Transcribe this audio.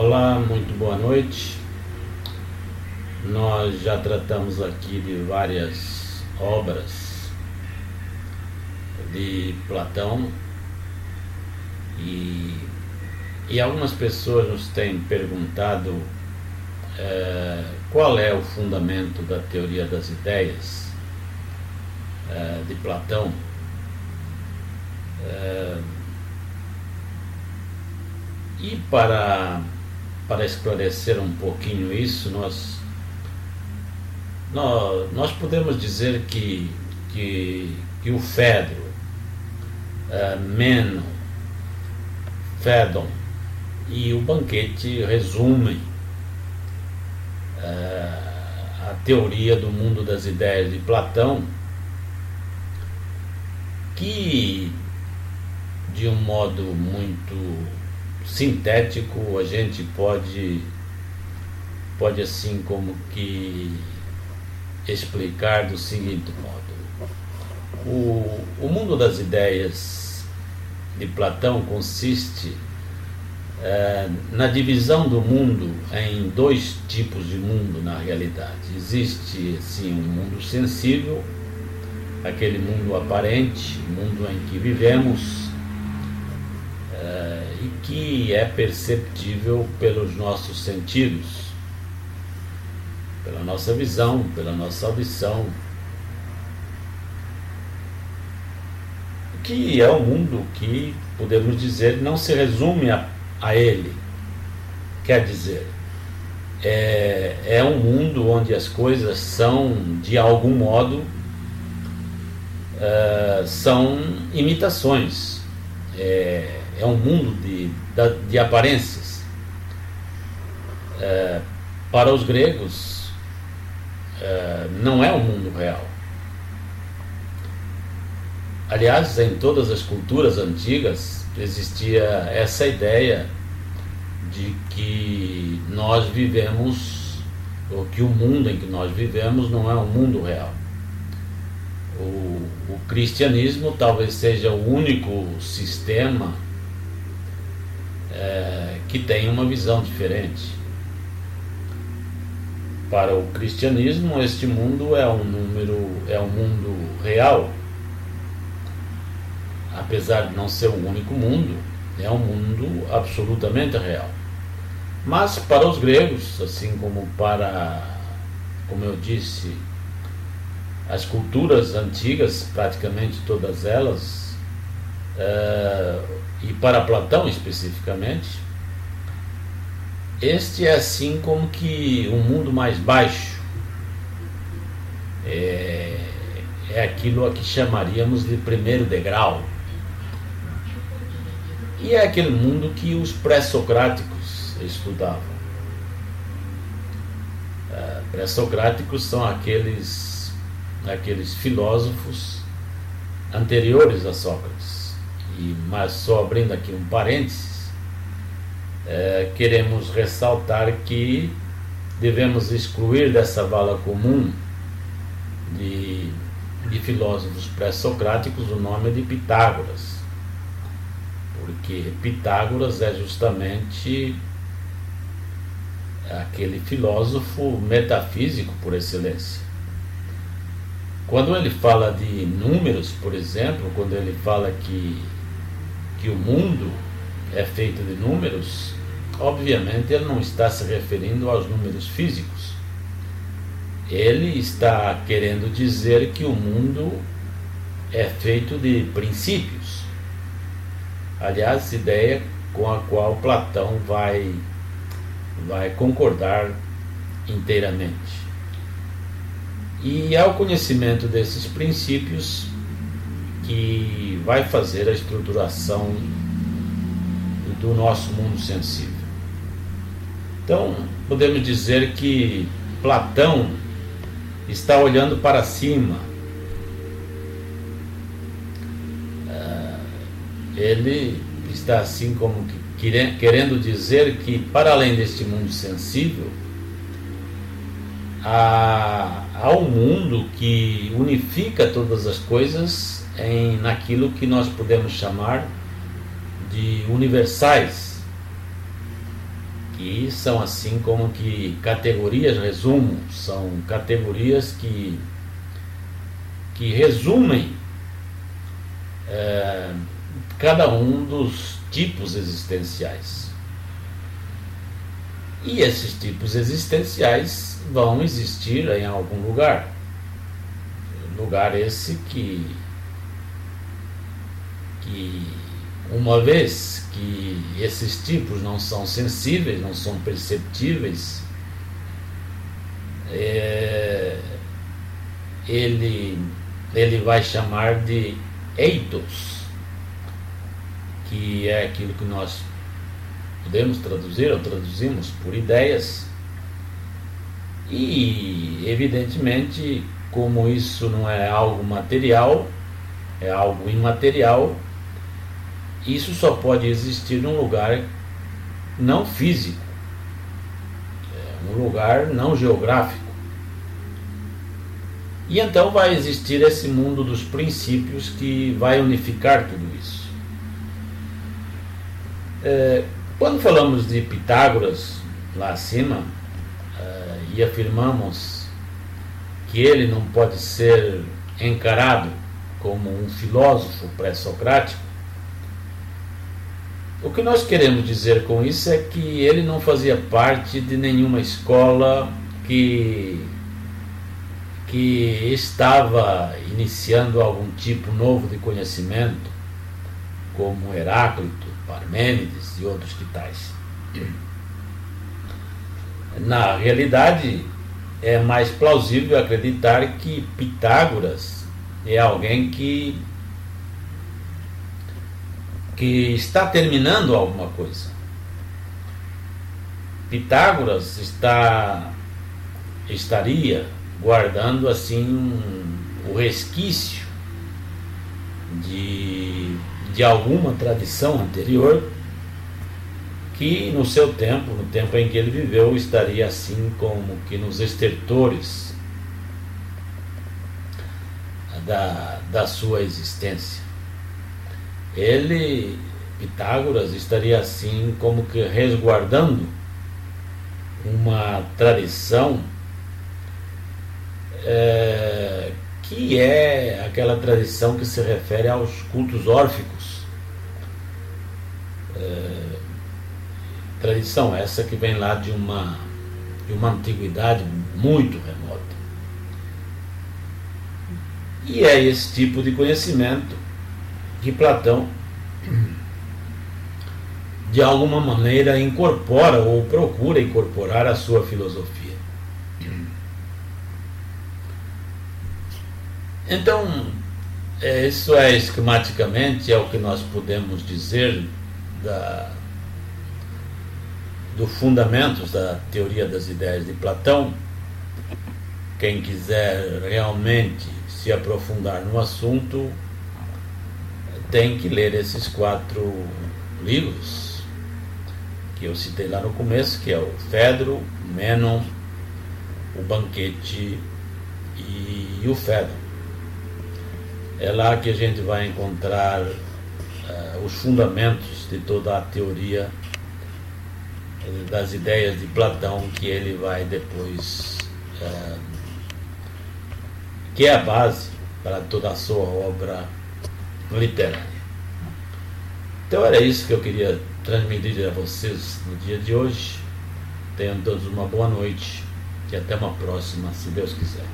Olá, muito boa noite. Nós já tratamos aqui de várias obras de Platão e, e algumas pessoas nos têm perguntado é, qual é o fundamento da teoria das ideias é, de Platão. É, e para, para esclarecer um pouquinho isso, nós, nós, nós podemos dizer que, que, que o Fedro, uh, Meno, Fedon e o banquete resumem uh, a teoria do mundo das ideias de Platão, que de um modo muito sintético, a gente pode, pode assim como que explicar do seguinte modo. O, o mundo das ideias de Platão consiste é, na divisão do mundo em dois tipos de mundo na realidade. Existe assim um mundo sensível, aquele mundo aparente, mundo em que vivemos e que é perceptível pelos nossos sentidos, pela nossa visão, pela nossa audição. Que é um mundo que, podemos dizer, não se resume a, a ele. Quer dizer, é, é um mundo onde as coisas são, de algum modo, uh, são imitações. É, é um mundo de, de aparências. É, para os gregos, é, não é um mundo real. Aliás, em todas as culturas antigas existia essa ideia de que nós vivemos, ou que o mundo em que nós vivemos não é um mundo real. O, o cristianismo talvez seja o único sistema é, que tem uma visão diferente. Para o cristianismo, este mundo é um número, é um mundo real. Apesar de não ser o único mundo, é um mundo absolutamente real. Mas para os gregos, assim como para, como eu disse, as culturas antigas, praticamente todas elas, e para Platão especificamente, este é assim como que um mundo mais baixo. É, é aquilo a que chamaríamos de primeiro degrau. E é aquele mundo que os pré-socráticos estudavam. É, pré-socráticos são aqueles, aqueles filósofos anteriores a Sócrates e, mas só abrindo aqui um parênteses, é, queremos ressaltar que devemos excluir dessa vala comum de, de filósofos pré-socráticos o nome de Pitágoras, porque Pitágoras é justamente aquele filósofo metafísico por excelência. Quando ele fala de números, por exemplo, quando ele fala que que o mundo é feito de números, obviamente ele não está se referindo aos números físicos. Ele está querendo dizer que o mundo é feito de princípios. Aliás, ideia com a qual Platão vai, vai concordar inteiramente. E ao conhecimento desses princípios, que vai fazer a estruturação do nosso mundo sensível. Então, podemos dizer que Platão está olhando para cima. Ah, ele está assim como que querendo dizer que para além deste mundo sensível há, há um mundo que unifica todas as coisas em, naquilo que nós podemos chamar de universais. que são assim como que categorias resumo, são categorias que, que resumem é, cada um dos tipos existenciais. E esses tipos existenciais vão existir em algum lugar. Lugar esse que, que uma vez que esses tipos não são sensíveis, não são perceptíveis, é, ele, ele vai chamar de eitos, que é aquilo que nós podemos traduzir ou traduzimos por ideias. E, evidentemente, como isso não é algo material, é algo imaterial, isso só pode existir num lugar não físico, é um lugar não geográfico. E então vai existir esse mundo dos princípios que vai unificar tudo isso. É, quando falamos de Pitágoras lá acima é, e afirmamos que ele não pode ser encarado como um filósofo pré-socrático, o que nós queremos dizer com isso é que ele não fazia parte de nenhuma escola que, que estava iniciando algum tipo novo de conhecimento, como Heráclito, Parmênides e outros que tais. Na realidade, é mais plausível acreditar que Pitágoras é alguém que que está terminando alguma coisa. Pitágoras está estaria guardando assim o resquício de, de alguma tradição anterior que no seu tempo, no tempo em que ele viveu, estaria assim como que nos estertores da, da sua existência ele, Pitágoras, estaria assim como que resguardando uma tradição é, que é aquela tradição que se refere aos cultos órficos. É, tradição essa que vem lá de uma, de uma antiguidade muito remota. E é esse tipo de conhecimento que Platão, de alguma maneira, incorpora ou procura incorporar a sua filosofia. Então, é, isso é esquematicamente é o que nós podemos dizer da, do fundamentos da teoria das ideias de Platão. Quem quiser realmente se aprofundar no assunto, tem que ler esses quatro livros que eu citei lá no começo, que é o Fedro, Menon, o Banquete e o Fedro. É lá que a gente vai encontrar uh, os fundamentos de toda a teoria uh, das ideias de Platão que ele vai depois, uh, que é a base para toda a sua obra literária. Então era isso que eu queria transmitir a vocês no dia de hoje. Tenham todos uma boa noite e até uma próxima, se Deus quiser.